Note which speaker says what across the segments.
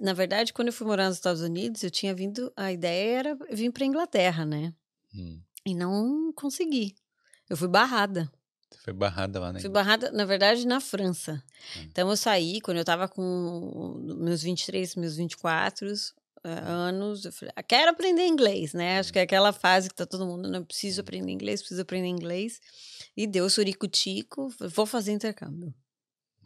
Speaker 1: na verdade, quando eu fui morar nos Estados Unidos, eu tinha vindo, a ideia era vir para Inglaterra, né?
Speaker 2: Hum.
Speaker 1: E não consegui. Eu fui barrada.
Speaker 2: Você foi barrada lá, né?
Speaker 1: Fui barrada, na verdade, na França.
Speaker 2: Hum.
Speaker 1: Então eu saí, quando eu tava com meus 23, meus 24 eh, anos, eu falei, "Ah, quero aprender inglês, né? Acho que é aquela fase que tá todo mundo, não preciso aprender inglês, preciso aprender inglês. E deu surico-tico, vou fazer intercâmbio.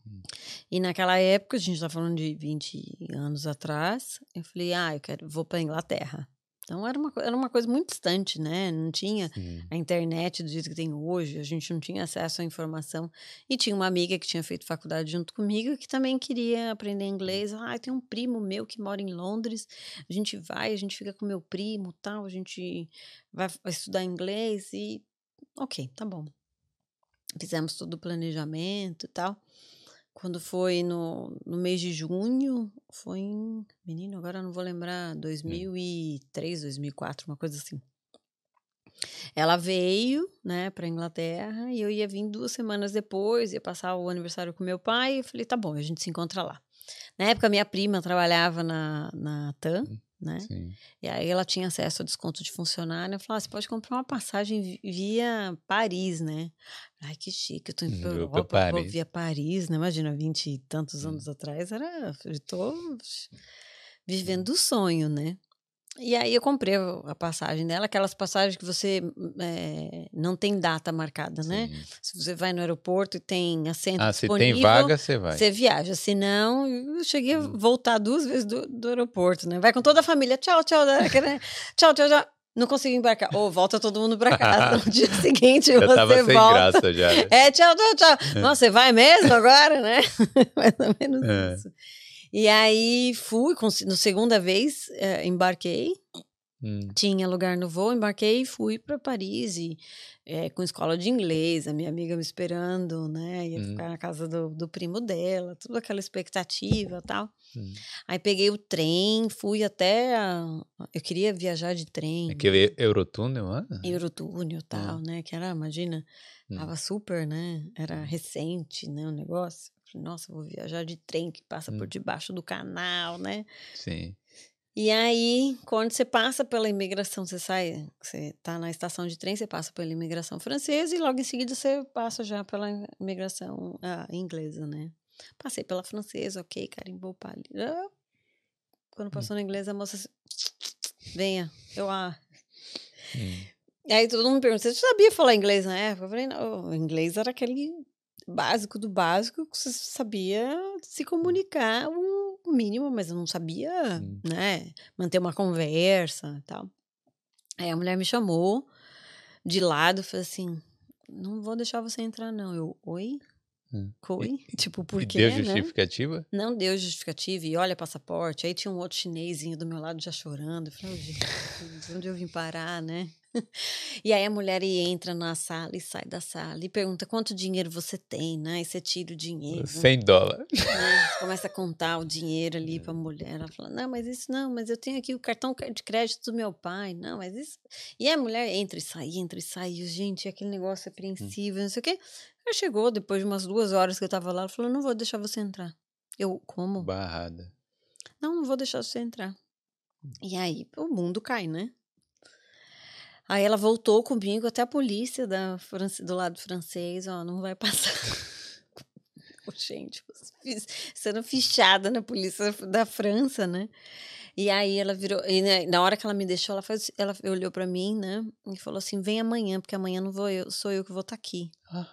Speaker 2: Hum.
Speaker 1: E naquela época, a gente tá falando de 20 anos atrás, eu falei, ah, eu quero, vou pra Inglaterra. Então era uma, era uma coisa muito distante, né? Não tinha
Speaker 2: Sim.
Speaker 1: a internet do jeito que tem hoje, a gente não tinha acesso à informação. E tinha uma amiga que tinha feito faculdade junto comigo que também queria aprender inglês. Ah, tem um primo meu que mora em Londres, a gente vai, a gente fica com meu primo, tal, a gente vai, vai estudar inglês e ok, tá bom. Fizemos todo o planejamento e tal. Quando foi no, no mês de junho, foi em. Menino, agora não vou lembrar. 2003, 2004, uma coisa assim. Ela veio, né, pra Inglaterra e eu ia vir duas semanas depois, ia passar o aniversário com meu pai. E eu falei, tá bom, a gente se encontra lá. Na época, minha prima trabalhava na, na TAM, né?
Speaker 2: Sim.
Speaker 1: E aí ela tinha acesso a desconto de funcionário. Eu falei, ah, você pode comprar uma passagem vi- via Paris, né? Ai, que chique, eu tô indo pra
Speaker 2: Vou pra
Speaker 1: Europa, vou
Speaker 2: Paris.
Speaker 1: via Paris, né? Imagina, vinte e tantos
Speaker 2: Hum.
Speaker 1: anos atrás, era... Eu tô vivendo o sonho, né? E aí eu comprei a passagem dela, aquelas passagens que você eh, não tem data marcada, né?
Speaker 2: Sim.
Speaker 1: Se você vai no aeroporto e tem assento
Speaker 2: Ah, se
Speaker 1: disponível...
Speaker 2: tem vaga, você vai.
Speaker 1: Você viaja, se não, eu cheguei a
Speaker 2: Hum.
Speaker 1: voltar duas vezes do, do aeroporto, né? Vai com toda a família, tchau, tchau, né? Aquele- tchau, tchau, tchau. Não consegui embarcar. Ou volta todo mundo pra casa. No dia seguinte você
Speaker 2: tava sem
Speaker 1: volta.
Speaker 2: graça já. né?
Speaker 1: É, tchau, tchau, tchau. Nossa, você vai mesmo agora, né? Mais ou menos
Speaker 2: É.
Speaker 1: isso. E aí fui, no segunda vez, eh, embarquei
Speaker 2: Hum.
Speaker 1: tinha lugar no voo, embarquei e fui para Paris e eh, com escola de inglês, a minha amiga me esperando, né? Ia
Speaker 2: Hum.
Speaker 1: ficar na casa do, do primo dela, tudo aquela expectativa e tal.
Speaker 2: Hum.
Speaker 1: Aí peguei o trem, fui até. a- eu queria viajar de trem,
Speaker 2: Aquele Eurotúnel, ah?
Speaker 1: Eurotúnel e tal, né? Que era, imagina,
Speaker 2: Hum.
Speaker 1: tava super, né? Era recente, né? O negócio. Nossa, vou viajar de trem que passa por
Speaker 2: Hum.
Speaker 1: debaixo do canal, né?
Speaker 2: Sim.
Speaker 1: E aí, quando você passa pela imigração, você sai, você tá na estação de trem, você passa pela imigração francesa e logo em seguida você passa já pela imigração ah, inglesa, né? Passei pela francesa, ok, carimbou o palio. Ah, Quando passou na inglesa, a moça assim, venha, eu ah.
Speaker 2: Hum.
Speaker 1: E aí todo mundo pergunta, você sabia falar inglês na época? Eu falei, não, o inglês era aquele básico do básico que você sabia se comunicar o mínimo, mas eu não sabia, né, manter uma conversa e tal. Aí a mulher me chamou de lado e falou assim, não vou deixar você entrar não. Eu, oi?
Speaker 2: Hum.
Speaker 1: Oi? Tipo, por
Speaker 2: e
Speaker 1: quê,
Speaker 2: deu
Speaker 1: né?
Speaker 2: justificativa?
Speaker 1: Não deu justificativa e olha passaporte. Aí tinha um outro chinesinho do meu lado já chorando. Eu falei, "Ô, gente, onde eu vim parar, né? E aí a mulher entra na sala e sai da sala e pergunta quanto dinheiro você tem, né? E você tira o dinheiro.
Speaker 2: 100 dólares.
Speaker 1: né? Começa a contar o dinheiro ali pra mulher. Ela fala, não, mas isso não, mas eu tenho aqui o cartão de crédito do meu pai. Não, mas isso. E a mulher entra e sai, entra e sai. E, gente, aquele negócio apreensível, não sei o quê. Ela chegou, depois de umas duas horas que eu tava lá, ela falou, não vou deixar você entrar. Eu, como?
Speaker 2: Barrada.
Speaker 1: Não, não vou deixar você entrar. E aí o mundo cai, né? Aí ela voltou comigo até a polícia da France- do lado francês, ó, não vai passar. Gente, sendo fichada na polícia da França, né? E aí ela virou, e né, na hora que ela me deixou, ela, faz, ela olhou pra mim, né? E falou assim: vem amanhã, porque amanhã não vou eu, sou eu que vou estar aqui.
Speaker 2: Ah.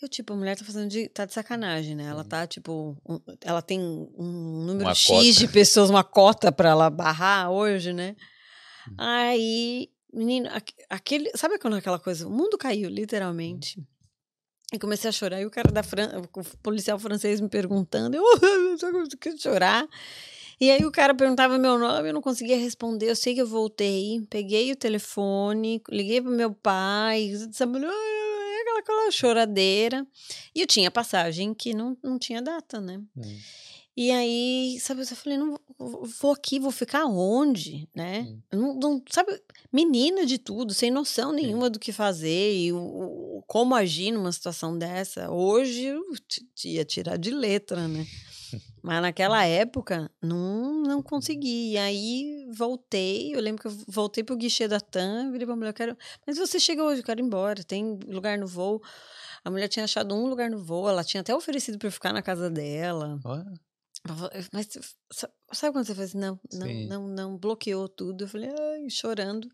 Speaker 1: Eu, tipo, a mulher tá fazendo de. tá de sacanagem, né? Ela tá, tipo. um- ela tem um número
Speaker 2: Uma
Speaker 1: X
Speaker 2: cota.
Speaker 1: de pessoas, uma cota pra ela barrar hoje, né?
Speaker 2: Hum.
Speaker 1: Aí, menino, aque- aquele. Sabe quando aquela coisa? O mundo caiu, literalmente. E comecei a chorar. E o cara da França, o policial francês me perguntando, eu só consegui chorar. E aí o cara perguntava meu nome, eu não conseguia responder. Eu sei que eu voltei, peguei o telefone, liguei pro meu pai, sabe, "Ah", aquela, aquela choradeira. E eu tinha passagem que não, não tinha data, né?
Speaker 2: Hum.
Speaker 1: E aí, sabe, eu falei, não vou- aqui, vou ficar onde, né?
Speaker 2: Hum.
Speaker 1: Não, não- sabe, menina de tudo, sem noção nenhuma do que fazer e o, o- como agir numa situação dessa. Hoje eu ia tirar de letra, né? Mas naquela época, não, não consegui. E aí voltei. Eu lembro que eu voltei pro guichê da TAM. Virei pra mulher, eu quero. Mas você chega hoje, eu quero ir embora. Tem lugar no voo. A mulher tinha achado um lugar no voo. Ela tinha até oferecido pra eu ficar na casa dela.
Speaker 2: Olha.
Speaker 1: Mas sa- sabe quando você faz assim, não, não, não, não, bloqueou tudo. Eu falei, ai, chorando.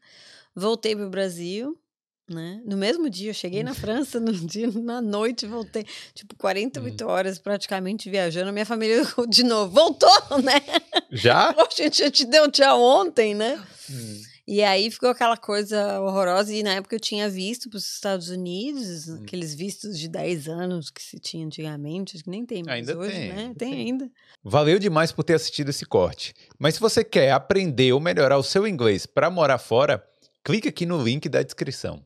Speaker 1: Voltei pro Brasil, né? No mesmo dia, eu cheguei na França, no dia, na noite, voltei. Tipo, 48 horas praticamente viajando. Minha família, de novo, voltou, né?
Speaker 2: Já?
Speaker 1: Poxa, a gente já te deu tchau ontem, né?
Speaker 2: Hum.
Speaker 1: E aí ficou aquela coisa horrorosa. E na época eu tinha visto para os Estados Unidos,
Speaker 2: Hum.
Speaker 1: aqueles vistos de 10 anos que se tinha antigamente, acho que nem tem mais
Speaker 2: Ainda
Speaker 1: hoje,
Speaker 2: tem,
Speaker 1: né?
Speaker 2: ainda
Speaker 1: Tem
Speaker 2: tem.
Speaker 1: ainda.
Speaker 2: Valeu demais por ter assistido esse corte. Mas se você quer aprender ou melhorar o seu inglês para morar fora, clique aqui no link da descrição.